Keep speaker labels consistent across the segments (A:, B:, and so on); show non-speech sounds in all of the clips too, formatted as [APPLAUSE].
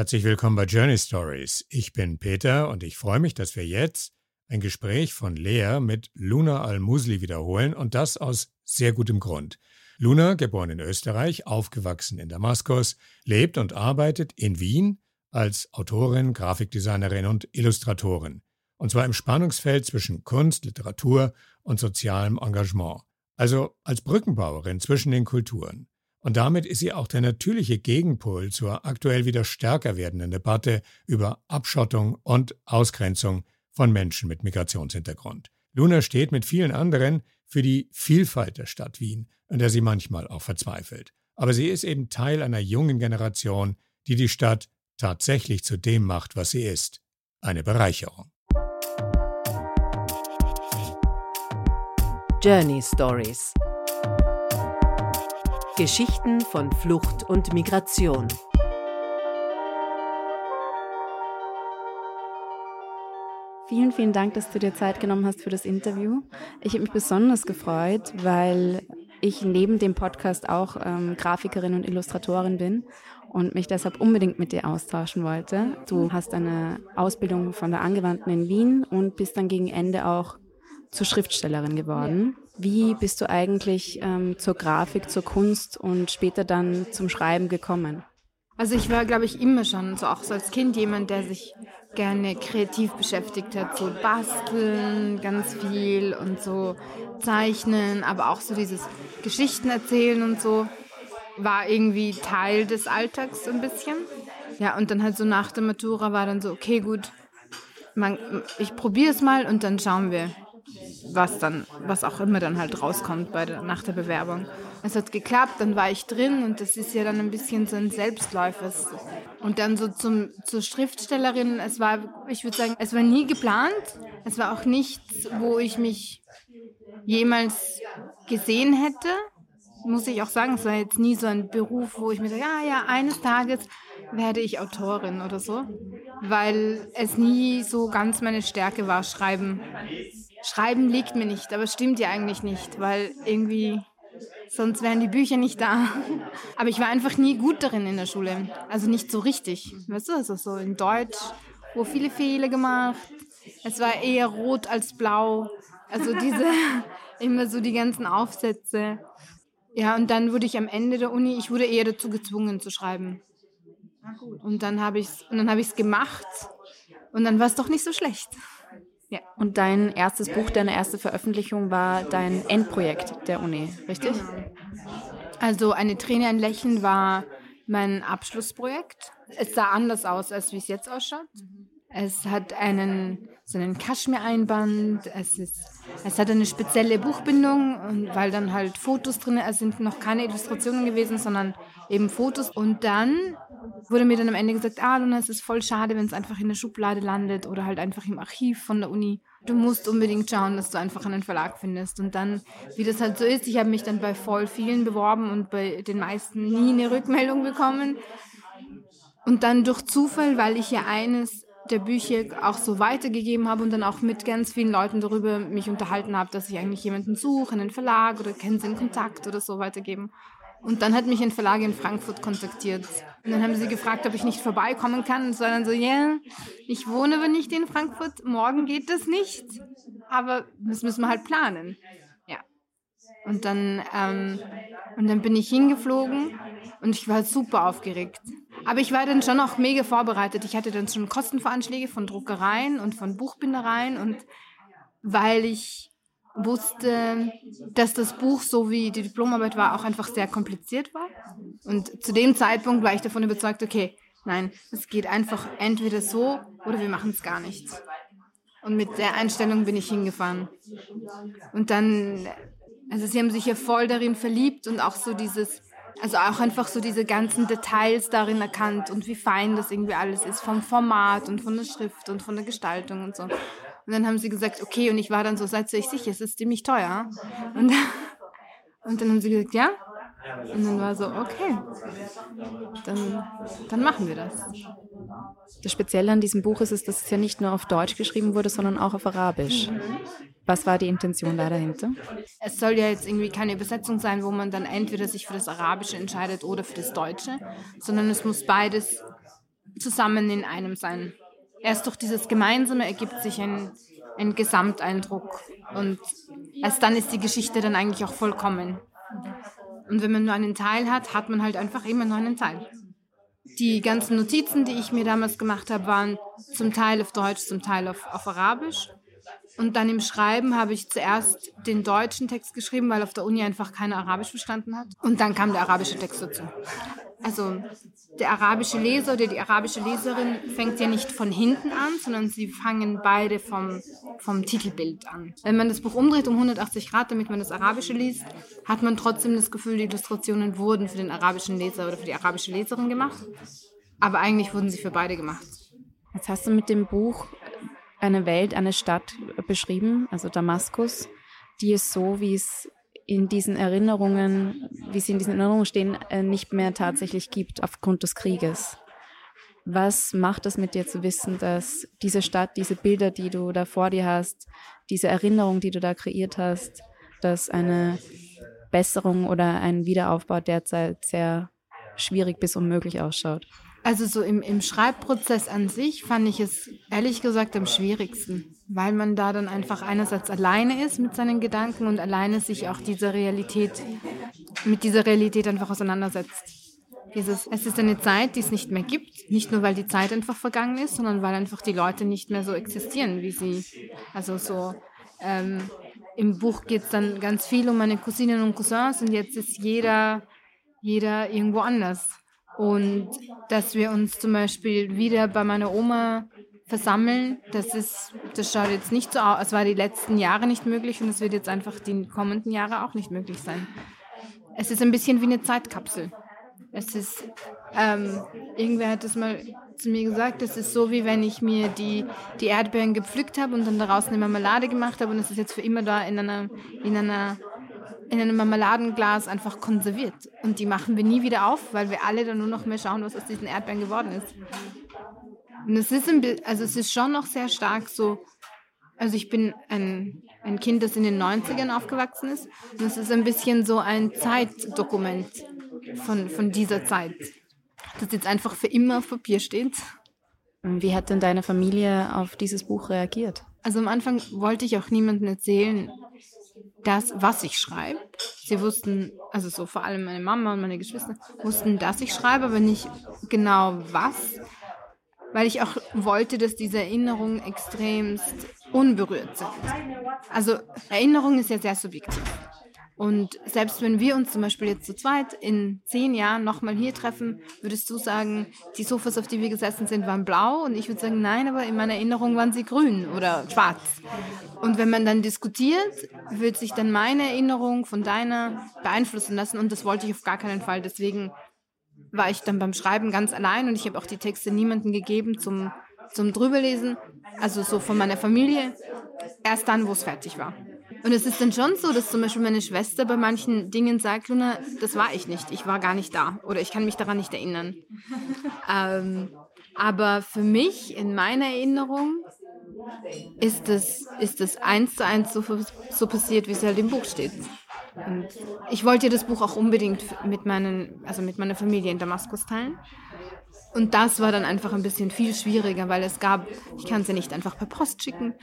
A: Herzlich willkommen bei Journey Stories. Ich bin Peter und ich freue mich, dass wir jetzt ein Gespräch von Lea mit Luna Al-Musli wiederholen und das aus sehr gutem Grund. Luna, geboren in Österreich, aufgewachsen in Damaskus, lebt und arbeitet in Wien als Autorin, Grafikdesignerin und Illustratorin. Und zwar im Spannungsfeld zwischen Kunst, Literatur und sozialem Engagement. Also als Brückenbauerin zwischen den Kulturen. Und damit ist sie auch der natürliche Gegenpol zur aktuell wieder stärker werdenden Debatte über Abschottung und Ausgrenzung von Menschen mit Migrationshintergrund. Luna steht mit vielen anderen für die Vielfalt der Stadt Wien, an der sie manchmal auch verzweifelt. Aber sie ist eben Teil einer jungen Generation, die die Stadt tatsächlich zu dem macht, was sie ist. Eine Bereicherung.
B: Journey Stories Geschichten von Flucht und Migration.
C: Vielen, vielen Dank, dass du dir Zeit genommen hast für das Interview. Ich habe mich besonders gefreut, weil ich neben dem Podcast auch ähm, Grafikerin und Illustratorin bin und mich deshalb unbedingt mit dir austauschen wollte. Du hast eine Ausbildung von der Angewandten in Wien und bist dann gegen Ende auch zur Schriftstellerin geworden. Wie bist du eigentlich ähm, zur Grafik, zur Kunst und später dann zum Schreiben gekommen?
D: Also ich war, glaube ich, immer schon, so auch so als Kind jemand, der sich gerne kreativ beschäftigt hat, so basteln ganz viel und so zeichnen, aber auch so dieses Geschichten erzählen und so war irgendwie Teil des Alltags so ein bisschen. Ja, und dann halt so nach der Matura war dann so, okay, gut, man, ich probiere es mal und dann schauen wir, was dann, was auch immer dann halt rauskommt bei der, nach der Bewerbung. Es hat geklappt, dann war ich drin und das ist ja dann ein bisschen so ein Selbstläufer. Und dann so zum, zur Schriftstellerin, es war, ich würde sagen, es war nie geplant. Es war auch nichts, wo ich mich jemals gesehen hätte. Muss ich auch sagen, es war jetzt nie so ein Beruf, wo ich mir sage, ja, ja, eines Tages werde ich Autorin oder so, weil es nie so ganz meine Stärke war, schreiben. Schreiben liegt mir nicht, aber stimmt ja eigentlich nicht, weil irgendwie sonst wären die Bücher nicht da. [LAUGHS] Aber ich war einfach nie gut darin in der Schule. Also nicht so richtig. Weißt du, also so in Deutsch, wo viele Fehler gemacht. Es war eher rot als blau. Also diese, [LAUGHS] immer so die ganzen Aufsätze. Ja, und dann wurde ich am Ende der Uni, ich wurde eher dazu gezwungen zu schreiben. Und dann habe ich es hab gemacht und dann war es doch nicht so schlecht.
C: Ja. Und dein erstes Buch, deine erste Veröffentlichung war dein Endprojekt der Uni, richtig?
D: Also eine Träne, ein Lächeln war mein Abschlussprojekt. Es sah anders aus, als wie es jetzt ausschaut. Es hat einen, so einen Kaschmir-Einband, es, ist, es hat eine spezielle Buchbindung, und weil dann halt Fotos drin sind, es sind noch keine Illustrationen gewesen, sondern eben Fotos. Und dann wurde mir dann am Ende gesagt, ah, Luna, es ist voll schade, wenn es einfach in der Schublade landet oder halt einfach im Archiv von der Uni. Du musst unbedingt schauen, dass du einfach einen Verlag findest. Und dann, wie das halt so ist, ich habe mich dann bei voll vielen beworben und bei den meisten nie eine Rückmeldung bekommen. Und dann durch Zufall, weil ich ja eines der Bücher auch so weitergegeben habe und dann auch mit ganz vielen Leuten darüber mich unterhalten habe, dass ich eigentlich jemanden suche, einen Verlag oder kennen sie einen Kontakt oder so weitergeben. Und dann hat mich ein Verlag in Frankfurt kontaktiert. Und dann haben sie gefragt, ob ich nicht vorbeikommen kann. Und war dann so, ja, yeah, ich wohne aber nicht in Frankfurt, morgen geht das nicht. Aber das müssen wir halt planen. Ja. Und dann, ähm, und dann bin ich hingeflogen und ich war super aufgeregt. Aber ich war dann schon auch mega vorbereitet. Ich hatte dann schon Kostenvoranschläge von Druckereien und von Buchbindereien und weil ich wusste, dass das Buch, so wie die Diplomarbeit war, auch einfach sehr kompliziert war. Und zu dem Zeitpunkt war ich davon überzeugt, okay, nein, es geht einfach entweder so oder wir machen es gar nicht. Und mit der Einstellung bin ich hingefahren. Und dann, also sie haben sich ja voll darin verliebt und auch so dieses, also auch einfach so diese ganzen Details darin erkannt und wie fein das irgendwie alles ist, vom Format und von der Schrift und von der Gestaltung und so. Und dann haben sie gesagt, okay, und ich war dann so, seid ihr euch sicher, es ist ziemlich teuer. Und, und dann haben sie gesagt, ja. Und dann war so, okay, dann, dann machen wir das.
C: Das Spezielle an diesem Buch ist, ist, dass es ja nicht nur auf Deutsch geschrieben wurde, sondern auch auf Arabisch. Was war die Intention da dahinter?
D: Es soll ja jetzt irgendwie keine Übersetzung sein, wo man dann entweder sich für das Arabische entscheidet oder für das Deutsche, sondern es muss beides zusammen in einem sein. Erst durch dieses Gemeinsame ergibt sich ein, ein Gesamteindruck und erst dann ist die Geschichte dann eigentlich auch vollkommen. Und wenn man nur einen Teil hat, hat man halt einfach immer nur einen Teil. Die ganzen Notizen, die ich mir damals gemacht habe, waren zum Teil auf Deutsch, zum Teil auf, auf Arabisch. Und dann im Schreiben habe ich zuerst den deutschen Text geschrieben, weil auf der Uni einfach keiner Arabisch verstanden hat. Und dann kam der arabische Text dazu. Also der arabische Leser oder die arabische Leserin fängt ja nicht von hinten an, sondern sie fangen beide vom, vom Titelbild an. Wenn man das Buch umdreht um 180 Grad, damit man das Arabische liest, hat man trotzdem das Gefühl, die Illustrationen wurden für den arabischen Leser oder für die arabische Leserin gemacht. Aber eigentlich wurden sie für beide gemacht.
C: Jetzt hast du mit dem Buch eine Welt, eine Stadt beschrieben, also Damaskus, die es so, wie es in diesen Erinnerungen, wie sie in diesen Erinnerungen stehen, äh, nicht mehr tatsächlich gibt aufgrund des Krieges. Was macht es mit dir zu wissen, dass diese Stadt, diese Bilder, die du da vor dir hast, diese Erinnerung, die du da kreiert hast, dass eine Besserung oder ein Wiederaufbau derzeit sehr schwierig bis unmöglich ausschaut?
D: Also so im, im Schreibprozess an sich fand ich es ehrlich gesagt am schwierigsten, weil man da dann einfach einerseits alleine ist mit seinen Gedanken und alleine sich auch dieser Realität, mit dieser Realität einfach auseinandersetzt. Dieses, es ist eine Zeit, die es nicht mehr gibt, nicht nur weil die Zeit einfach vergangen ist, sondern weil einfach die Leute nicht mehr so existieren, wie sie, also so, ähm, im Buch geht es dann ganz viel um meine Cousinen und Cousins und jetzt ist jeder, jeder irgendwo anders. Und dass wir uns zum Beispiel wieder bei meiner Oma versammeln, das ist, das schaut jetzt nicht so aus. Es war die letzten Jahre nicht möglich und es wird jetzt einfach die kommenden Jahre auch nicht möglich sein. Es ist ein bisschen wie eine Zeitkapsel. Es ist, ähm, irgendwer hat das mal zu mir gesagt, es ist so, wie wenn ich mir die, die Erdbeeren gepflückt habe und dann daraus eine Marmelade gemacht habe und es ist jetzt für immer da in einer, in einer in einem Marmeladenglas einfach konserviert. Und die machen wir nie wieder auf, weil wir alle dann nur noch mehr schauen, was aus diesen Erdbeeren geworden ist. Und es ist, ein, also es ist schon noch sehr stark so, also ich bin ein, ein Kind, das in den 90ern aufgewachsen ist. Und es ist ein bisschen so ein Zeitdokument von, von dieser Zeit, das jetzt einfach für immer auf Papier steht.
C: Wie hat denn deine Familie auf dieses Buch reagiert?
D: Also am Anfang wollte ich auch niemandem erzählen, das, was ich schreibe. Sie wussten, also so vor allem meine Mama und meine Geschwister, wussten, dass ich schreibe, aber nicht genau was. Weil ich auch wollte, dass diese Erinnerungen extremst unberührt sind. Also Erinnerung ist ja sehr subjektiv. Und selbst wenn wir uns zum Beispiel jetzt zu zweit in zehn Jahren nochmal hier treffen, würdest du sagen, die Sofas, auf die wir gesessen sind, waren blau? Und ich würde sagen, nein, aber in meiner Erinnerung waren sie grün oder schwarz. Und wenn man dann diskutiert, wird sich dann meine Erinnerung von deiner beeinflussen lassen. Und das wollte ich auf gar keinen Fall. Deswegen war ich dann beim Schreiben ganz allein und ich habe auch die Texte niemandem gegeben zum, zum drüberlesen. Also so von meiner Familie. Erst dann, wo es fertig war. Und es ist dann schon so, dass zum Beispiel meine Schwester bei manchen Dingen sagt, Luna, das war ich nicht, ich war gar nicht da oder ich kann mich daran nicht erinnern. ähm, aber für mich, in meiner Erinnerung, ist das, ist das eins zu eins so, so passiert, wie es halt im Buch steht. Und ich wollte das Buch auch unbedingt mit, meinen, also mit meiner Familie in Damaskus teilen. Und das war dann einfach ein bisschen viel schwieriger, weil es gab, ich kann sie nicht einfach per Post schicken,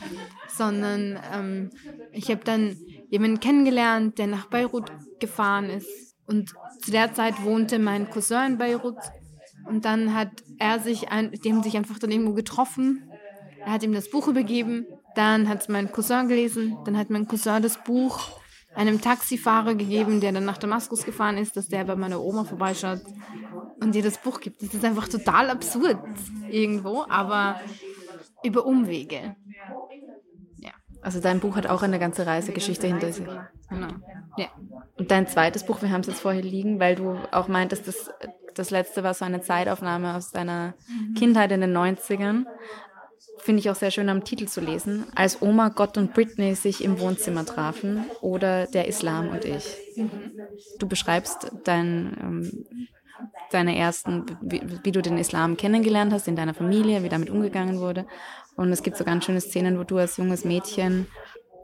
D: sondern ähm, ich habe dann jemanden kennengelernt, der nach Beirut gefahren ist. Und zu der Zeit wohnte mein Cousin in Beirut. Und dann hat er sich, ein, die haben sich einfach dann irgendwo getroffen. Er hat ihm das Buch übergeben. Dann hat es mein Cousin gelesen. Dann hat mein Cousin das Buch einem Taxifahrer gegeben, der dann nach Damaskus gefahren ist, dass der bei meiner Oma vorbeischaut und ihr das Buch gibt. Das ist einfach total absurd irgendwo, aber über Umwege.
C: Ja. Also dein Buch hat auch eine ganze Reisegeschichte hinter sich.
D: Genau. Ja.
C: Und dein zweites Buch, wir haben es jetzt vorher liegen, weil du auch meintest, dass das letzte war so eine Zeitaufnahme aus deiner mhm. Kindheit in den 90ern. Finde ich auch sehr schön am Titel zu lesen. Als Oma, Gott und Britney sich im Wohnzimmer trafen oder der Islam und ich. Mhm. Du beschreibst dein ähm, deine ersten, wie, wie, du den Islam kennengelernt hast in deiner Familie, wie damit umgegangen wurde. Und es gibt so ganz schöne Szenen, wo du als junges Mädchen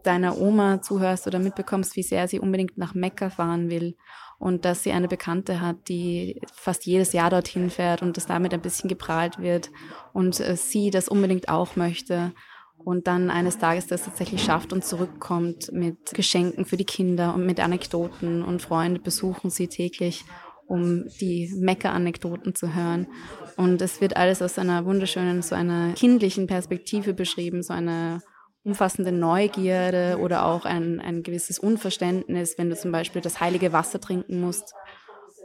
C: deiner Oma zuhörst oder mitbekommst, wie sehr sie unbedingt nach Mekka fahren will und dass sie eine Bekannte hat, die fast jedes Jahr dorthin fährt und dass damit ein bisschen geprahlt wird und äh, sie das unbedingt auch möchte und dann eines Tages das tatsächlich schafft und zurückkommt mit Geschenken für die Kinder und mit Anekdoten und Freunde besuchen sie täglich, um die Mekka-Anekdoten zu hören. Und es wird alles aus einer wunderschönen, so einer kindlichen Perspektive beschrieben, so eine umfassende Neugierde oder auch ein, ein gewisses Unverständnis, wenn du zum Beispiel das heilige Wasser trinken musst.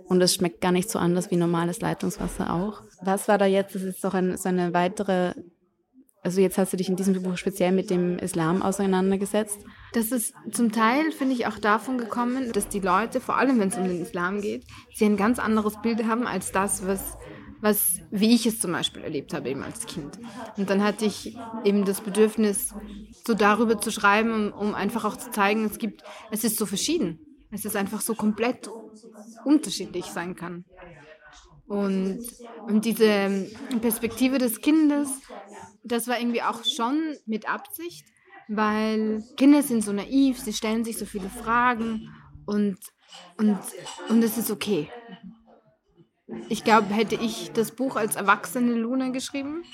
C: Und es schmeckt gar nicht so anders wie normales Leitungswasser auch. Was war da jetzt? Das ist doch ein, so eine weitere also jetzt hast du dich in diesem Buch speziell mit dem Islam auseinandergesetzt.
D: Das ist zum Teil, finde ich, auch davon gekommen, dass die Leute, vor allem wenn es um den Islam geht, sie ein ganz anderes Bild haben als das, was, was, wie ich es zum Beispiel erlebt habe, eben als Kind. Und dann hatte ich eben das Bedürfnis, so darüber zu schreiben, um, einfach auch zu zeigen, es gibt, es ist so verschieden. Es ist einfach so komplett unterschiedlich sein kann. Und, und diese Perspektive des Kindes, das war irgendwie auch schon mit Absicht, weil Kinder sind so naiv, sie stellen sich so viele Fragen und, und, und es ist okay. Ich glaube, hätte ich das Buch als erwachsene Luna geschrieben,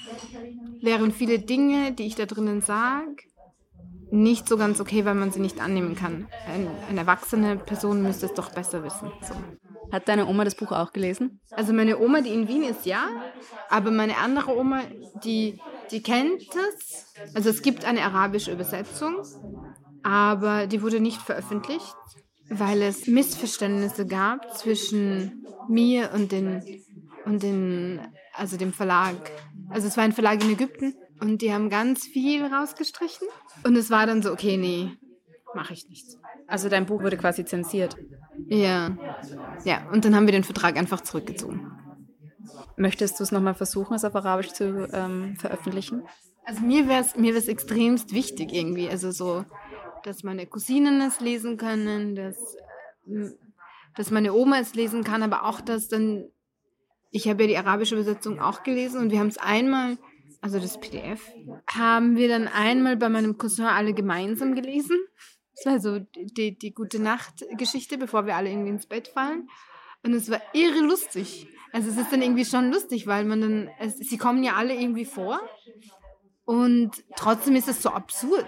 D: wären viele Dinge, die ich da drinnen sage, nicht so ganz okay, weil man sie nicht annehmen kann. Ein, eine erwachsene Person müsste es doch besser wissen. So.
C: Hat deine Oma das Buch auch gelesen?
D: Also meine Oma, die in Wien ist, ja. Aber meine andere Oma, die, die kennt es. Also es gibt eine arabische Übersetzung, aber die wurde nicht veröffentlicht, weil es Missverständnisse gab zwischen mir und den, und den, also dem Verlag. Also es war ein Verlag in Ägypten und die haben ganz viel rausgestrichen. Und es war dann so, okay, nee, mache ich nicht.
C: Also dein Buch wurde quasi zensiert.
D: Ja. Ja, und dann haben wir den Vertrag einfach zurückgezogen.
C: Möchtest du es nochmal versuchen, es auf Arabisch zu ähm, veröffentlichen?
D: Also mir wäre es mir extremst wichtig irgendwie. Also so, dass meine Cousinen es lesen können, dass, äh, dass meine Oma es lesen kann, aber auch, dass dann, ich habe ja die arabische Übersetzung auch gelesen und wir haben es einmal, also das PDF, haben wir dann einmal bei meinem Cousin alle gemeinsam gelesen. Das war so die, die gute Nacht-Geschichte, bevor wir alle irgendwie ins Bett fallen. Und es war irre lustig. Also es ist dann irgendwie schon lustig, weil man dann, es, sie kommen ja alle irgendwie vor. Und trotzdem ist es so absurd,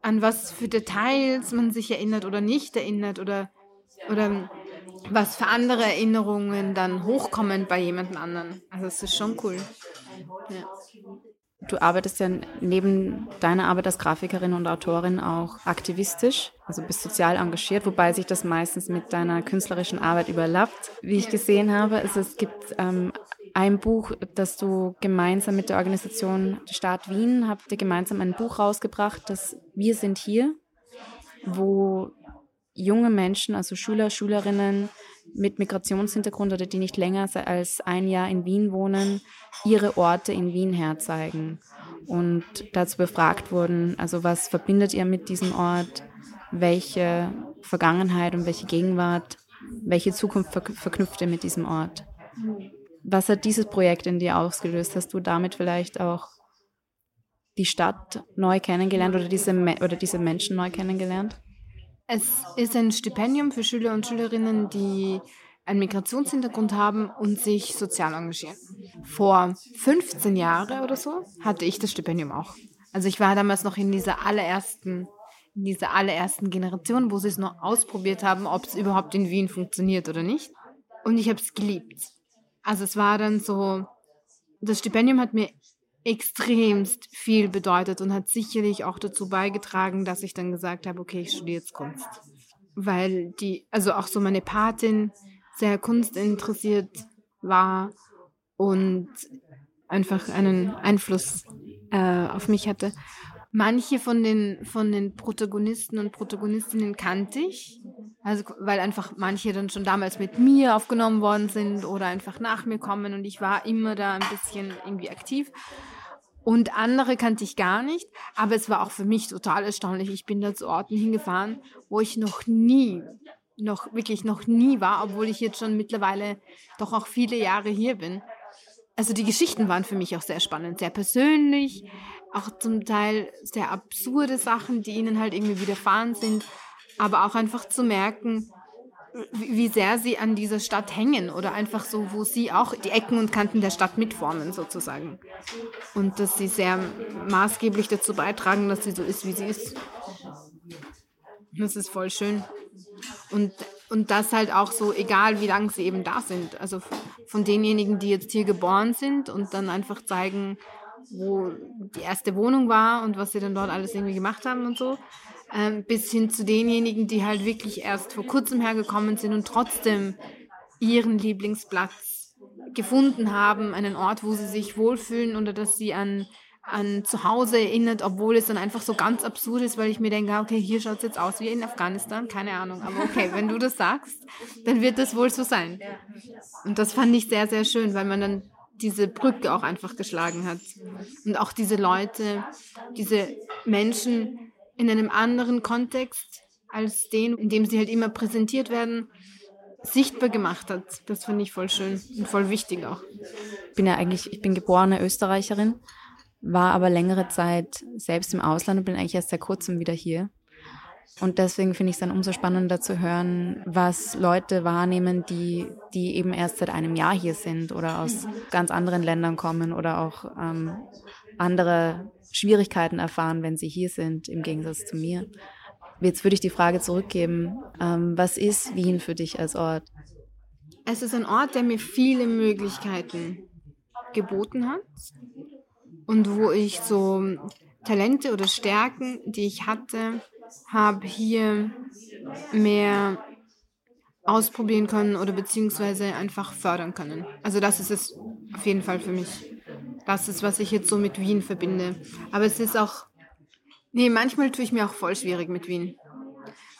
D: an was für Details man sich erinnert oder nicht erinnert oder, oder was für andere Erinnerungen dann hochkommen bei jemand anderen. Also es ist schon cool. Ja.
C: Du arbeitest ja neben deiner Arbeit als Grafikerin und Autorin auch aktivistisch, also bist sozial engagiert, wobei sich das meistens mit deiner künstlerischen Arbeit überlappt. Wie ich gesehen habe, also es gibt ähm, ein Buch, das du gemeinsam mit der Organisation Staat Wien habt ihr gemeinsam ein Buch rausgebracht, das Wir sind hier, wo junge Menschen, also Schüler, Schülerinnen mit Migrationshintergrund oder die nicht länger als ein Jahr in Wien wohnen, ihre Orte in Wien herzeigen und dazu befragt wurden, also was verbindet ihr mit diesem Ort, welche Vergangenheit und welche Gegenwart, welche Zukunft verknüpft ihr mit diesem Ort. Was hat dieses Projekt in dir ausgelöst? Hast du damit vielleicht auch die Stadt neu kennengelernt oder diese, oder diese Menschen neu kennengelernt?
D: Es ist ein Stipendium für Schüler und Schülerinnen, die einen Migrationshintergrund haben und sich sozial engagieren. Vor 15 Jahren oder so hatte ich das Stipendium auch. Also ich war damals noch in dieser allerersten, in dieser allerersten Generation, wo sie es noch ausprobiert haben, ob es überhaupt in Wien funktioniert oder nicht. Und ich habe es geliebt. Also es war dann so, das Stipendium hat mir extremst viel bedeutet und hat sicherlich auch dazu beigetragen, dass ich dann gesagt habe, okay, ich studiere jetzt Kunst. Weil die, also auch so meine Patin sehr kunstinteressiert war und einfach einen Einfluss äh, auf mich hatte. Manche von den, von den Protagonisten und Protagonistinnen kannte ich, also weil einfach manche dann schon damals mit mir aufgenommen worden sind oder einfach nach mir kommen und ich war immer da ein bisschen irgendwie aktiv. Und andere kannte ich gar nicht, aber es war auch für mich total erstaunlich. Ich bin da zu Orten hingefahren, wo ich noch nie, noch wirklich noch nie war, obwohl ich jetzt schon mittlerweile doch auch viele Jahre hier bin. also die Geschichten waren für mich auch sehr spannend, sehr persönlich, auch zum Teil sehr absurde Sachen, die ihnen halt irgendwie widerfahren sind, aber auch einfach zu merken, wie sehr sie an dieser Stadt hängen oder einfach so, wo sie auch die Ecken und Kanten der Stadt mitformen sozusagen. Und dass sie sehr maßgeblich dazu beitragen, dass sie so ist, wie sie ist. Das ist voll schön. Und, und das halt auch so, egal wie lange sie eben da sind. Also von denjenigen, die jetzt hier geboren sind und dann einfach zeigen, wo die erste Wohnung war und was sie dann dort alles irgendwie gemacht haben und so ähm, bis hin zu denjenigen, die halt wirklich erst vor kurzem hergekommen sind und trotzdem ihren Lieblingsplatz gefunden haben, einen Ort, wo sie sich wohlfühlen oder dass sie an, an Zuhause erinnert, obwohl es dann einfach so ganz absurd ist, weil ich mir denke, okay, hier schaut es jetzt aus wie in Afghanistan, keine Ahnung, aber okay, wenn du das sagst, dann wird das wohl so sein. Und das fand ich sehr, sehr schön, weil man dann diese Brücke auch einfach geschlagen hat. Und auch diese Leute, diese Menschen, in einem anderen Kontext als den, in dem sie halt immer präsentiert werden, sichtbar gemacht hat. Das fand ich voll schön und voll wichtig auch.
C: Ich bin ja eigentlich, ich bin geborene Österreicherin, war aber längere Zeit selbst im Ausland und bin eigentlich erst seit kurzem wieder hier. Und deswegen finde ich es dann umso spannender zu hören, was Leute wahrnehmen, die, die eben erst seit einem Jahr hier sind oder aus ganz anderen Ländern kommen oder auch ähm, andere Schwierigkeiten erfahren, wenn sie hier sind, im Gegensatz zu mir. Jetzt würde ich die Frage zurückgeben, ähm, was ist Wien für dich als Ort?
D: Es ist ein Ort, der mir viele Möglichkeiten geboten hat und wo ich so Talente oder Stärken, die ich hatte, habe hier mehr ausprobieren können oder beziehungsweise einfach fördern können. Also das ist es auf jeden Fall für mich. Das ist, was ich jetzt so mit Wien verbinde. Aber es ist auch, nee, manchmal tue ich mir auch voll schwierig mit Wien.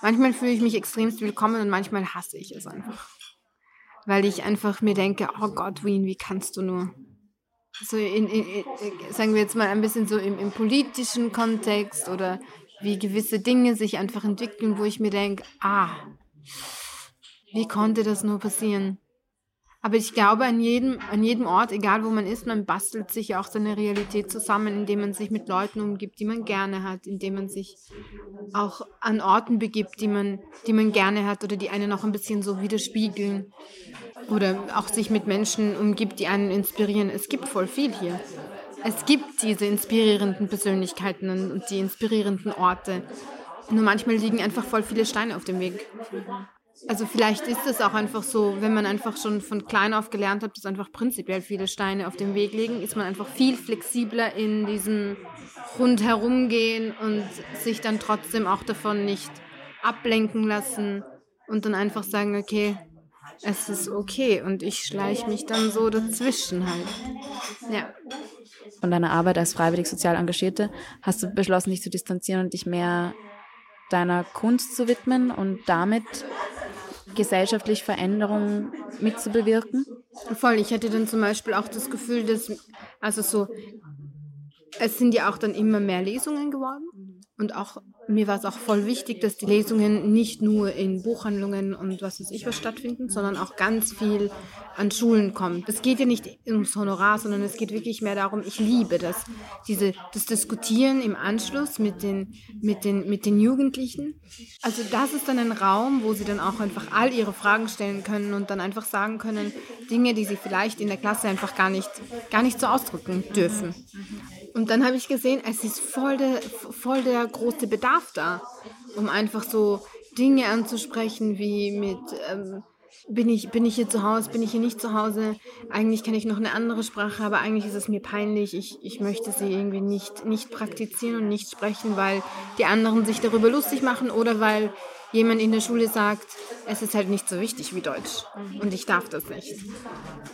D: Manchmal fühle ich mich extremst willkommen und manchmal hasse ich es einfach. Weil ich einfach mir denke, oh Gott, Wien, wie kannst du nur? So in, in, in, sagen wir jetzt mal ein bisschen so im, im politischen Kontext oder wie gewisse Dinge sich einfach entwickeln, wo ich mir denke, ah, wie konnte das nur passieren? Aber ich glaube, an jedem, an jedem Ort, egal wo man ist, man bastelt sich auch seine Realität zusammen, indem man sich mit Leuten umgibt, die man gerne hat, indem man sich auch an Orten begibt, die man, die man gerne hat oder die einen auch ein bisschen so widerspiegeln. Oder auch sich mit Menschen umgibt, die einen inspirieren. Es gibt voll viel hier. Es gibt diese inspirierenden Persönlichkeiten und die inspirierenden Orte. Nur manchmal liegen einfach voll viele Steine auf dem Weg. Also vielleicht ist es auch einfach so, wenn man einfach schon von klein auf gelernt hat, dass einfach prinzipiell viele Steine auf dem Weg liegen, ist man einfach viel flexibler in diesem rundherum gehen und sich dann trotzdem auch davon nicht ablenken lassen und dann einfach sagen, okay, es ist okay und ich schleiche mich dann so dazwischen halt. Ja.
C: Von deiner Arbeit als freiwillig sozial Engagierte hast du beschlossen, dich zu distanzieren und dich mehr deiner Kunst zu widmen und damit gesellschaftlich Veränderungen mitzubewirken?
D: Voll, ich hätte dann zum Beispiel auch das Gefühl, dass, also so, es sind ja auch dann immer mehr Lesungen geworden und auch mir war es auch voll wichtig, dass die Lesungen nicht nur in Buchhandlungen und was weiß ich was stattfinden, sondern auch ganz viel an Schulen kommt. Es geht ja nicht ums Honorar, sondern es geht wirklich mehr darum, ich liebe das, diese, das Diskutieren im Anschluss mit den, mit, den, mit den Jugendlichen. Also das ist dann ein Raum, wo sie dann auch einfach all ihre Fragen stellen können und dann einfach sagen können, Dinge, die sie vielleicht in der Klasse einfach gar nicht, gar nicht so ausdrücken dürfen. Und dann habe ich gesehen, es ist voll der, voll der große Bedarf da, um einfach so Dinge anzusprechen wie mit, ähm, bin, ich, bin ich hier zu Hause, bin ich hier nicht zu Hause, eigentlich kann ich noch eine andere Sprache, aber eigentlich ist es mir peinlich, ich, ich möchte sie irgendwie nicht, nicht praktizieren und nicht sprechen, weil die anderen sich darüber lustig machen oder weil jemand in der Schule sagt, es ist halt nicht so wichtig wie Deutsch und ich darf das nicht.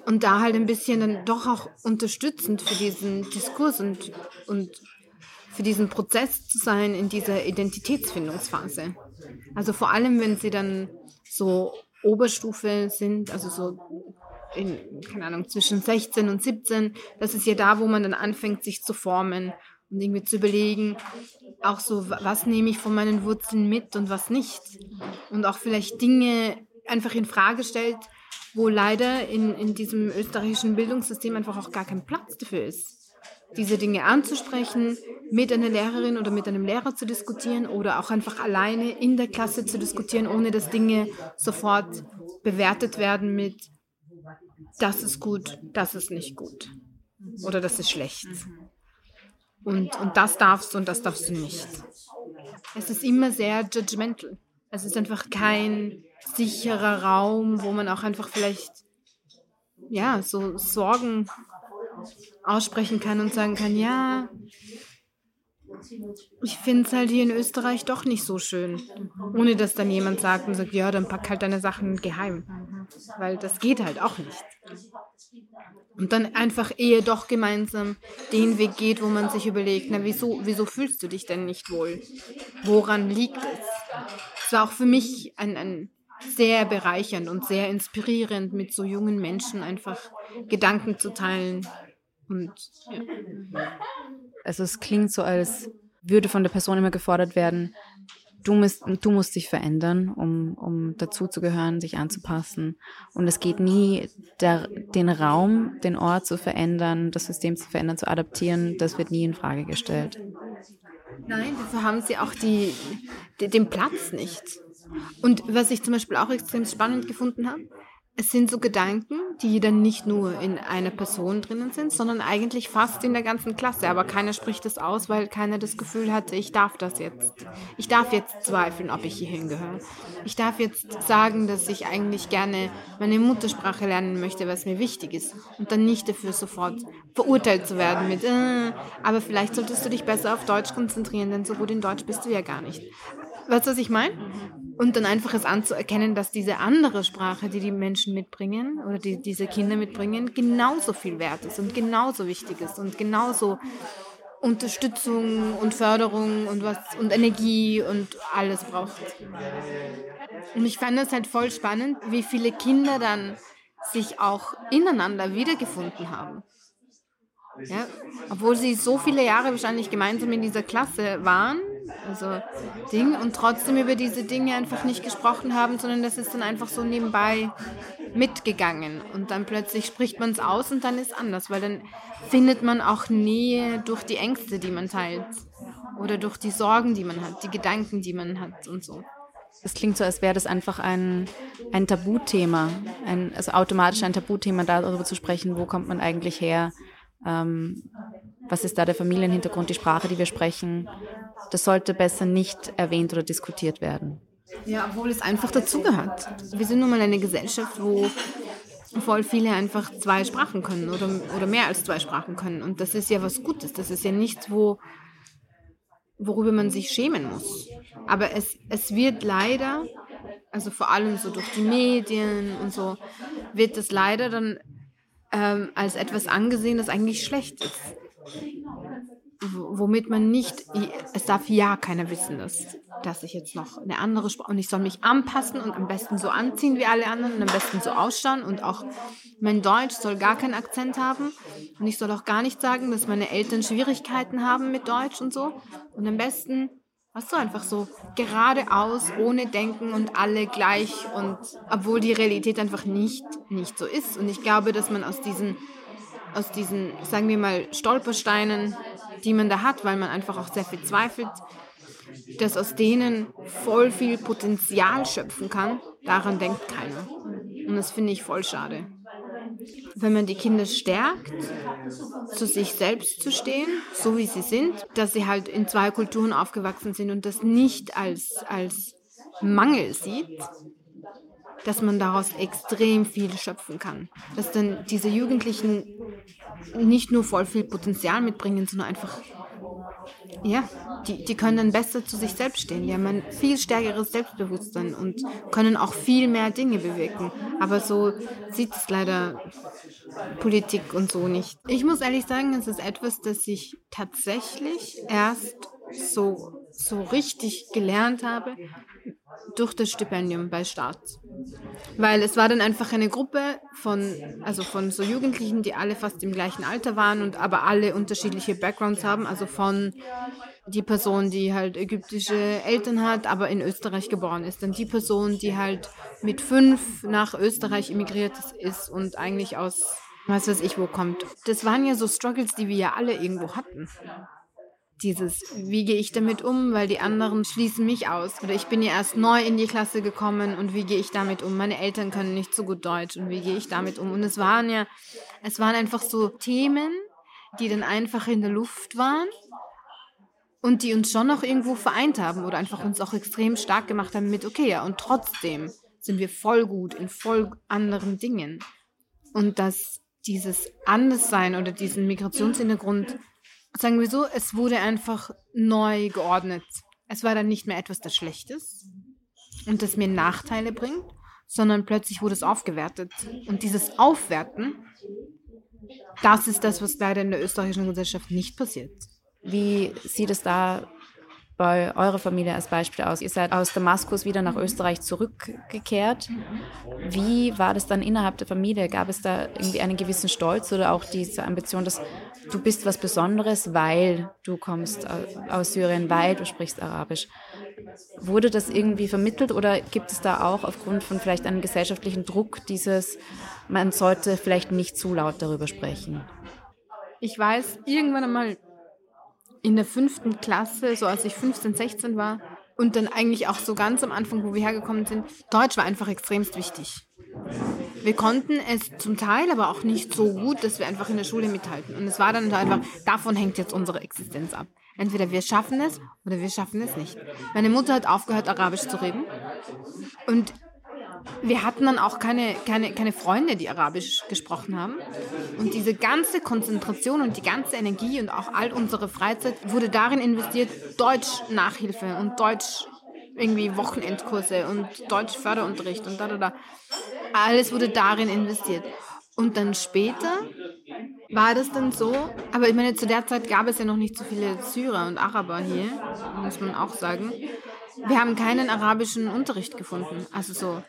D: Und da halt ein bisschen dann doch auch unterstützend für diesen Diskurs und, und für diesen Prozess zu sein in dieser Identitätsfindungsphase. Also vor allem, wenn sie dann so Oberstufe sind, also so in, keine Ahnung, zwischen 16 und 17, das ist ja da, wo man dann anfängt, sich zu formen und irgendwie zu überlegen, auch so, was nehme ich von meinen Wurzeln mit und was nicht. Und auch vielleicht Dinge einfach in Frage stellt, wo leider in, in diesem österreichischen Bildungssystem einfach auch gar kein Platz dafür ist diese Dinge anzusprechen, mit einer Lehrerin oder mit einem Lehrer zu diskutieren oder auch einfach alleine in der Klasse zu diskutieren, ohne dass Dinge sofort bewertet werden mit, das ist gut, das ist nicht gut oder das ist schlecht. Und, und das darfst du und das darfst du nicht. Es ist immer sehr judgmental. Es ist einfach kein sicherer Raum, wo man auch einfach vielleicht ja, so Sorgen aussprechen kann und sagen kann, ja, ich finde es halt hier in Österreich doch nicht so schön. Ohne dass dann jemand sagt und sagt, ja, dann pack halt deine Sachen geheim. Weil das geht halt auch nicht. Und dann einfach eher doch gemeinsam den Weg geht, wo man sich überlegt, na wieso, wieso fühlst du dich denn nicht wohl? Woran liegt es? Es war auch für mich ein, ein sehr bereichernd und sehr inspirierend, mit so jungen Menschen einfach Gedanken zu teilen, und ja.
C: Also es klingt so, als würde von der Person immer gefordert werden, du musst, du musst dich verändern, um, um dazuzugehören, sich anzupassen. Und es geht nie, der, den Raum, den Ort zu verändern, das System zu verändern, zu adaptieren, das wird nie in Frage gestellt.
D: Nein, dafür haben sie auch die, den Platz nicht. Und was ich zum Beispiel auch extrem spannend gefunden habe, es sind so Gedanken, die dann nicht nur in einer Person drinnen sind, sondern eigentlich fast in der ganzen Klasse. Aber keiner spricht es aus, weil keiner das Gefühl hatte, ich darf das jetzt. Ich darf jetzt zweifeln, ob ich hier hingehöre. Ich darf jetzt sagen, dass ich eigentlich gerne meine Muttersprache lernen möchte, was mir wichtig ist. Und dann nicht dafür sofort verurteilt zu werden mit, äh, aber vielleicht solltest du dich besser auf Deutsch konzentrieren, denn so gut in Deutsch bist du ja gar nicht. Weißt du, was ich meine? Und dann einfach es anzuerkennen, dass diese andere Sprache, die die Menschen mitbringen oder die diese Kinder mitbringen, genauso viel wert ist und genauso wichtig ist und genauso Unterstützung und Förderung und was und Energie und alles braucht. Und ich fand es halt voll spannend, wie viele Kinder dann sich auch ineinander wiedergefunden haben. Ja, obwohl sie so viele Jahre wahrscheinlich gemeinsam in dieser Klasse waren, also Ding, und trotzdem über diese Dinge einfach nicht gesprochen haben, sondern das ist dann einfach so nebenbei mitgegangen. Und dann plötzlich spricht man es aus und dann ist anders, weil dann findet man auch Nähe durch die Ängste, die man teilt. Oder durch die Sorgen, die man hat, die Gedanken, die man hat und so.
C: Es klingt so, als wäre das einfach ein, ein Tabuthema, ein, also automatisch ein Tabuthema, darüber zu sprechen, wo kommt man eigentlich her, ähm, was ist da der Familienhintergrund, die Sprache, die wir sprechen. Das sollte besser nicht erwähnt oder diskutiert werden.
D: Ja, obwohl es einfach dazugehört. Wir sind nun mal eine Gesellschaft, wo voll viele einfach zwei Sprachen können oder, oder mehr als zwei Sprachen können. Und das ist ja was Gutes. Das ist ja nichts, wo, worüber man sich schämen muss. Aber es, es wird leider, also vor allem so durch die Medien und so, wird es leider dann ähm, als etwas angesehen, das eigentlich schlecht ist. Womit man nicht, es darf ja keiner wissen, dass, dass ich jetzt noch eine andere Sprache und ich soll mich anpassen und am besten so anziehen wie alle anderen und am besten so ausschauen und auch mein Deutsch soll gar keinen Akzent haben und ich soll auch gar nicht sagen, dass meine Eltern Schwierigkeiten haben mit Deutsch und so und am besten Weißt du, einfach so geradeaus, ohne Denken und alle gleich und obwohl die Realität einfach nicht, nicht so ist. Und ich glaube, dass man aus diesen, aus diesen, sagen wir mal, Stolpersteinen, die man da hat, weil man einfach auch sehr viel zweifelt, dass aus denen voll viel Potenzial schöpfen kann, daran denkt keiner. Und das finde ich voll schade wenn man die Kinder stärkt, zu sich selbst zu stehen, so wie sie sind, dass sie halt in zwei Kulturen aufgewachsen sind und das nicht als, als Mangel sieht, dass man daraus extrem viel schöpfen kann. Dass dann diese Jugendlichen nicht nur voll viel Potenzial mitbringen, sondern einfach ja, die, die können dann besser zu sich selbst stehen. Die haben ein viel stärkeres Selbstbewusstsein und können auch viel mehr Dinge bewirken. Aber so sieht es leider Politik und so nicht. Ich muss ehrlich sagen, es ist etwas, das ich tatsächlich erst so, so richtig gelernt habe, durch das Stipendium bei Start. Weil es war dann einfach eine Gruppe von, also von so Jugendlichen, die alle fast im gleichen Alter waren und aber alle unterschiedliche Backgrounds haben. Also von die Person, die halt ägyptische Eltern hat, aber in Österreich geboren ist. Dann die Person, die halt mit fünf nach Österreich emigriert ist und eigentlich aus, was weiß ich, wo kommt. Das waren ja so Struggles, die wir ja alle irgendwo hatten dieses, wie gehe ich damit um, weil die anderen schließen mich aus. Oder ich bin ja erst neu in die Klasse gekommen und wie gehe ich damit um? Meine Eltern können nicht so gut Deutsch und wie gehe ich damit um? Und es waren ja, es waren einfach so Themen, die dann einfach in der Luft waren und die uns schon noch irgendwo vereint haben oder einfach uns auch extrem stark gemacht haben mit, okay, ja, und trotzdem sind wir voll gut in voll anderen Dingen. Und dass dieses Anderssein oder diesen Migrationshintergrund sagen wir so, es wurde einfach neu geordnet. Es war dann nicht mehr etwas, das Schlechtes und das mir Nachteile bringt, sondern plötzlich wurde es aufgewertet. Und dieses Aufwerten, das ist das, was leider in der österreichischen Gesellschaft nicht passiert.
C: Wie sieht es da bei eurer Familie als Beispiel aus? Ihr seid aus Damaskus wieder nach Österreich zurückgekehrt. Wie war das dann innerhalb der Familie? Gab es da irgendwie einen gewissen Stolz oder auch diese Ambition, dass du bist was Besonderes, weil du kommst aus Syrien, weil du sprichst Arabisch? Wurde das irgendwie vermittelt oder gibt es da auch aufgrund von vielleicht einem gesellschaftlichen Druck dieses, man sollte vielleicht nicht zu laut darüber sprechen?
D: Ich weiß, irgendwann einmal in der fünften Klasse, so als ich 15, 16 war, und dann eigentlich auch so ganz am Anfang, wo wir hergekommen sind, Deutsch war einfach extremst wichtig. Wir konnten es zum Teil, aber auch nicht so gut, dass wir einfach in der Schule mithalten. Und es war dann einfach, davon hängt jetzt unsere Existenz ab. Entweder wir schaffen es oder wir schaffen es nicht. Meine Mutter hat aufgehört, Arabisch zu reden. Und wir hatten dann auch keine, keine, keine Freunde, die Arabisch gesprochen haben. Und diese ganze Konzentration und die ganze Energie und auch all unsere Freizeit wurde darin investiert, Deutsch-Nachhilfe und Deutsch irgendwie Wochenendkurse und Deutsch-Förderunterricht und da, da, da. Alles wurde darin investiert. Und dann später war das dann so, aber ich meine, zu der Zeit gab es ja noch nicht so viele Syrer und Araber hier, muss man auch sagen. Wir haben keinen arabischen Unterricht gefunden. Also so,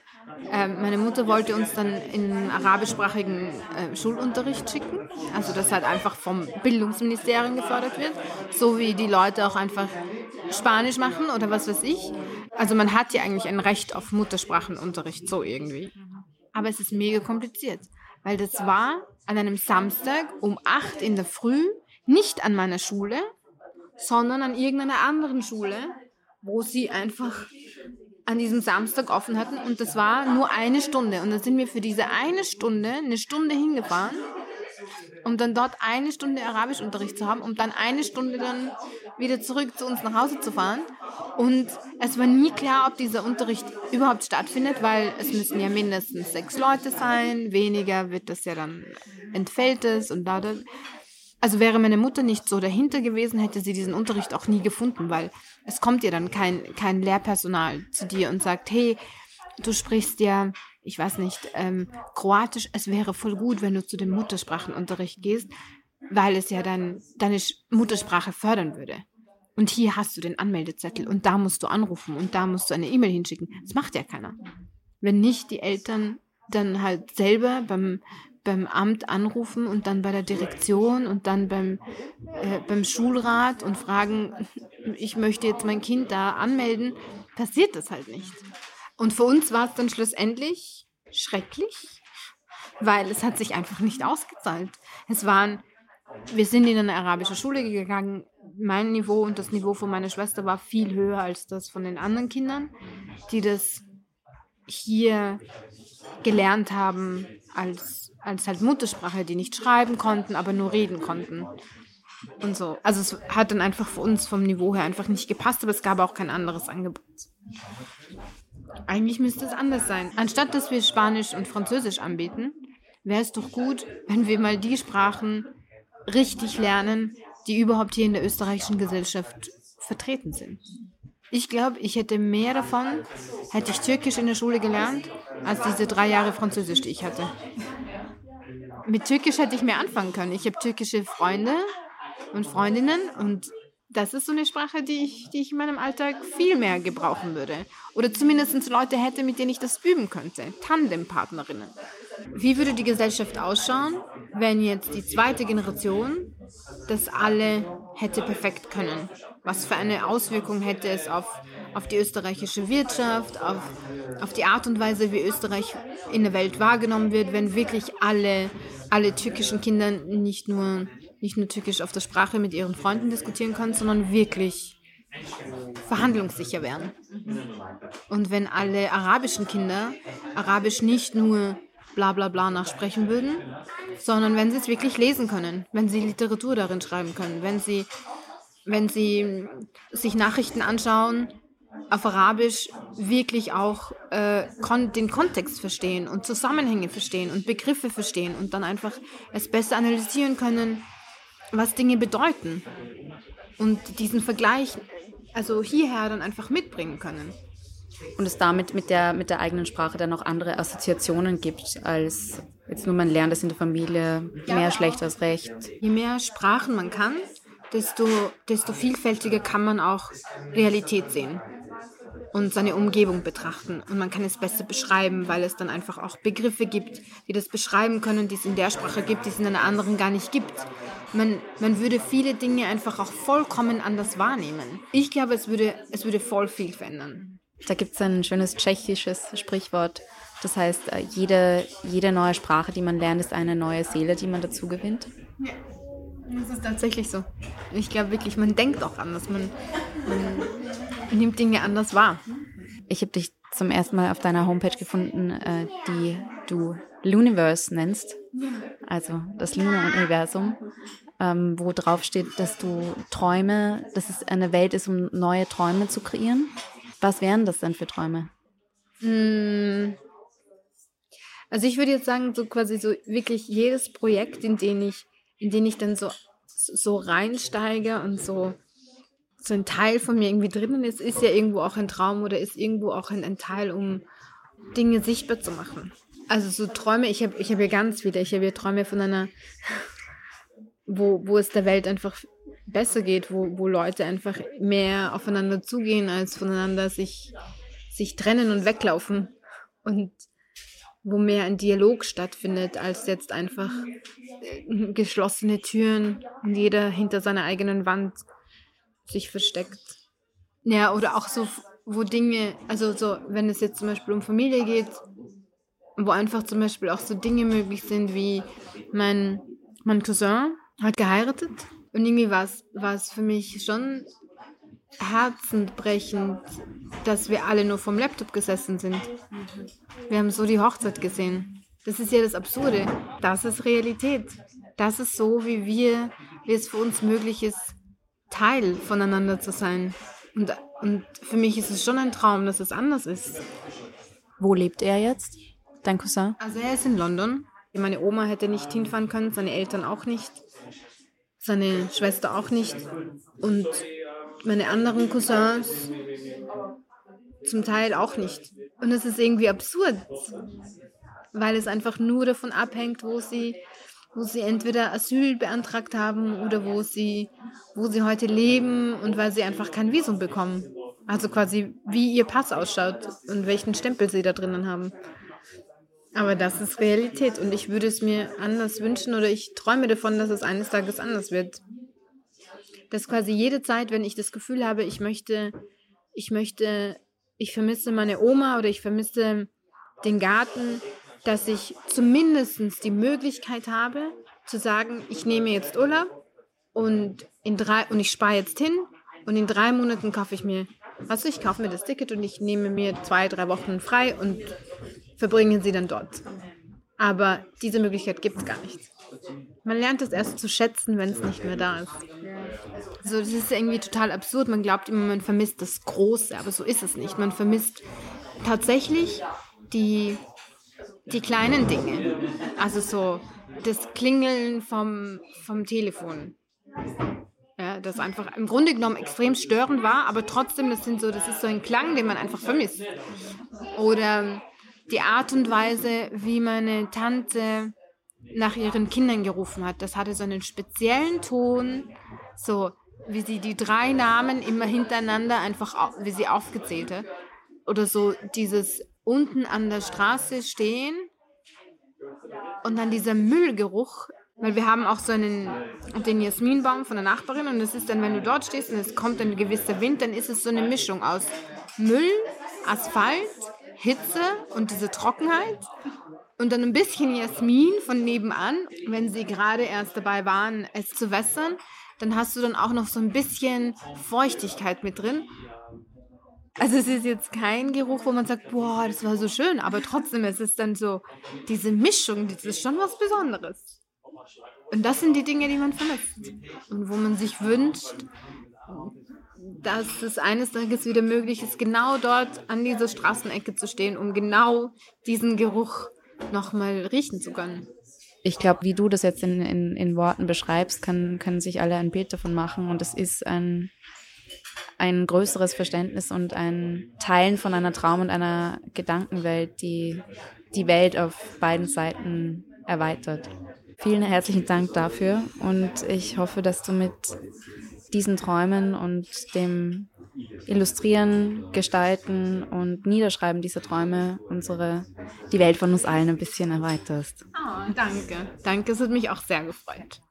D: meine Mutter wollte uns dann in arabischsprachigen äh, Schulunterricht schicken, also das halt einfach vom Bildungsministerium gefördert wird, so wie die Leute auch einfach Spanisch machen oder was weiß ich. Also man hat ja eigentlich ein Recht auf Muttersprachenunterricht, so irgendwie. Aber es ist mega kompliziert, weil das war an einem Samstag um 8 in der Früh, nicht an meiner Schule, sondern an irgendeiner anderen Schule, wo sie einfach an diesem Samstag offen hatten und das war nur eine Stunde. Und dann sind wir für diese eine Stunde, eine Stunde hingefahren, um dann dort eine Stunde Arabischunterricht zu haben, um dann eine Stunde dann wieder zurück zu uns nach Hause zu fahren. Und es war nie klar, ob dieser Unterricht überhaupt stattfindet, weil es müssen ja mindestens sechs Leute sein, weniger wird das ja dann entfällt es und da. Also wäre meine Mutter nicht so dahinter gewesen, hätte sie diesen Unterricht auch nie gefunden, weil es kommt ja dann kein, kein Lehrpersonal zu dir und sagt, hey, du sprichst ja, ich weiß nicht, ähm, Kroatisch, es wäre voll gut, wenn du zu dem Muttersprachenunterricht gehst, weil es ja dann deine Muttersprache fördern würde. Und hier hast du den Anmeldezettel und da musst du anrufen und da musst du eine E-Mail hinschicken. Das macht ja keiner. Wenn nicht die Eltern dann halt selber beim beim Amt anrufen und dann bei der Direktion und dann beim, äh, beim Schulrat und fragen, ich möchte jetzt mein Kind da anmelden, passiert das halt nicht. Und für uns war es dann schlussendlich schrecklich, weil es hat sich einfach nicht ausgezahlt. Es waren, wir sind in eine arabische Schule gegangen, mein Niveau und das Niveau von meiner Schwester war viel höher als das von den anderen Kindern, die das hier gelernt haben als als halt Muttersprache, die nicht schreiben konnten, aber nur reden konnten. Und so. Also es hat dann einfach für uns vom Niveau her einfach nicht gepasst, aber es gab auch kein anderes Angebot. Eigentlich müsste es anders sein. Anstatt dass wir Spanisch und Französisch anbieten, wäre es doch gut, wenn wir mal die Sprachen richtig lernen, die überhaupt hier in der österreichischen Gesellschaft vertreten sind. Ich glaube, ich hätte mehr davon, hätte ich Türkisch in der Schule gelernt, als diese drei Jahre Französisch, die ich hatte. Mit Türkisch hätte ich mehr anfangen können. Ich habe türkische Freunde und Freundinnen und das ist so eine Sprache, die ich, die ich in meinem Alltag viel mehr gebrauchen würde. Oder zumindest Leute hätte, mit denen ich das üben könnte. Tandempartnerinnen. Wie würde die Gesellschaft ausschauen, wenn jetzt die zweite Generation das alle hätte perfekt können? Was für eine Auswirkung hätte es auf, auf die österreichische Wirtschaft, auf, auf die Art und Weise, wie Österreich in der Welt wahrgenommen wird, wenn wirklich alle, alle türkischen Kinder nicht nur nicht nur Türkisch auf der Sprache mit ihren Freunden diskutieren können, sondern wirklich verhandlungssicher werden. Und wenn alle arabischen Kinder Arabisch nicht nur bla bla bla nachsprechen würden, sondern wenn sie es wirklich lesen können, wenn sie Literatur darin schreiben können, wenn sie, wenn sie sich Nachrichten anschauen, auf Arabisch wirklich auch äh, kon den Kontext verstehen und Zusammenhänge verstehen und Begriffe verstehen und dann einfach es besser analysieren können, was Dinge bedeuten und diesen Vergleich also hierher dann einfach mitbringen können.
C: Und es damit mit der, mit der eigenen Sprache dann auch andere Assoziationen gibt, als jetzt nur man lernt es in der Familie, mehr schlecht als recht.
D: Je mehr Sprachen man kann, desto, desto vielfältiger kann man auch Realität sehen und seine Umgebung betrachten. Und man kann es besser beschreiben, weil es dann einfach auch Begriffe gibt, die das beschreiben können, die es in der Sprache gibt, die es in einer anderen gar nicht gibt. Man, man würde viele Dinge einfach auch vollkommen anders wahrnehmen. Ich glaube, es würde, es würde voll viel verändern.
C: Da gibt es ein schönes tschechisches Sprichwort. Das heißt, äh, jede, jede neue Sprache, die man lernt, ist eine neue Seele, die man dazu gewinnt.
D: Ja. Das ist tatsächlich so. Ich glaube wirklich, man denkt auch anders. Man, man nimmt Dinge anders wahr.
C: Ich habe dich zum ersten Mal auf deiner Homepage gefunden, äh, die du Luniverse nennst, also das Luna-Universum, ähm, wo drauf steht, dass du Träume, dass es eine Welt ist, um neue Träume zu kreieren. Was wären das denn für Träume?
D: Hm. Also ich würde jetzt sagen, so quasi so wirklich jedes Projekt, in dem ich, in den ich dann so, so reinsteige und so so ein Teil von mir irgendwie drinnen ist, ist ja irgendwo auch ein Traum oder ist irgendwo auch ein, ein Teil, um Dinge sichtbar zu machen. Also so Träume, ich habe ich hab ja ganz viele, ich habe ja Träume von einer, wo, wo es der Welt einfach besser geht, wo, wo Leute einfach mehr aufeinander zugehen, als voneinander sich, sich trennen und weglaufen. Und wo mehr ein Dialog stattfindet, als jetzt einfach äh, geschlossene Türen und jeder hinter seiner eigenen Wand sich versteckt. Ja, oder auch so, wo Dinge, also so, wenn es jetzt zum Beispiel um Familie geht, wo einfach zum Beispiel auch so Dinge möglich sind, wie mein, mein Cousin hat geheiratet und irgendwie war es für mich schon herzenbrechend, dass wir alle nur vom Laptop gesessen sind. Wir haben so die Hochzeit gesehen. Das ist ja das Absurde. Das ist Realität. Das ist so, wie wir, wie es für uns möglich ist, Teil voneinander zu sein. Und, und für mich ist es schon ein Traum, dass es anders ist.
C: Wo lebt er jetzt, dein Cousin?
D: Also er ist in London. Meine Oma hätte nicht hinfahren können, seine Eltern auch nicht, seine Schwester auch nicht. Und meine anderen Cousins zum Teil auch nicht. Und es ist irgendwie absurd, weil es einfach nur davon abhängt, wo sie wo sie entweder Asyl beantragt haben oder wo sie, wo sie heute leben und weil sie einfach kein Visum bekommen. Also quasi wie ihr Pass ausschaut und welchen Stempel sie da drinnen haben. Aber das ist Realität und ich würde es mir anders wünschen oder ich träume davon, dass es eines Tages anders wird. Dass quasi jede Zeit, wenn ich das Gefühl habe, ich möchte, ich möchte, ich vermisse meine Oma oder ich vermisse den Garten, dass ich zumindest die Möglichkeit habe, zu sagen, ich nehme jetzt Urlaub und, in drei, und ich spare jetzt hin und in drei Monaten kaufe ich mir, was ich kaufe mir das Ticket und ich nehme mir zwei, drei Wochen frei und verbringe sie dann dort. Aber diese Möglichkeit gibt es gar nicht. Man lernt es erst zu schätzen, wenn es nicht mehr da ist. Also das ist irgendwie total absurd. Man glaubt immer, man vermisst das Große, aber so ist es nicht. Man vermisst tatsächlich die die kleinen Dinge. Also so das Klingeln vom, vom Telefon. Ja, das einfach im Grunde genommen extrem störend war, aber trotzdem, das sind so, das ist so ein Klang, den man einfach vermisst. Oder die Art und Weise, wie meine Tante nach ihren Kindern gerufen hat. Das hatte so einen speziellen Ton, so wie sie die drei Namen immer hintereinander einfach, wie sie aufgezählt hat. Oder so dieses unten an der Straße stehen und dann dieser Müllgeruch, weil wir haben auch so einen, den Jasminbaum von der Nachbarin und es ist dann, wenn du dort stehst und es kommt ein gewisser Wind, dann ist es so eine Mischung aus Müll, Asphalt, Hitze und diese Trockenheit und dann ein bisschen Jasmin von nebenan, wenn sie gerade erst dabei waren, es zu wässern, dann hast du dann auch noch so ein bisschen Feuchtigkeit mit drin. Also es ist jetzt kein Geruch, wo man sagt, boah, das war so schön, aber trotzdem es ist dann so diese Mischung, das ist schon was Besonderes. Und das sind die Dinge, die man vermisst und wo man sich wünscht, dass es eines Tages wieder möglich ist, genau dort an dieser Straßenecke zu stehen, um genau diesen Geruch nochmal riechen zu können.
C: Ich glaube, wie du das jetzt in, in, in Worten beschreibst, kann, können sich alle ein Bild davon machen. Und es ist ein, ein größeres Verständnis und ein Teilen von einer Traum- und einer Gedankenwelt, die die Welt auf beiden Seiten erweitert. Vielen herzlichen Dank dafür und ich hoffe, dass du mit diesen Träumen und dem Illustrieren, Gestalten und Niederschreiben dieser Träume unsere, die Welt von uns allen ein bisschen erweiterst.
D: Oh, danke. Danke, es hat mich auch sehr gefreut.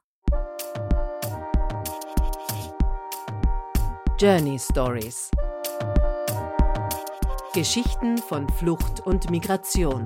B: Journey Stories Geschichten von Flucht und Migration.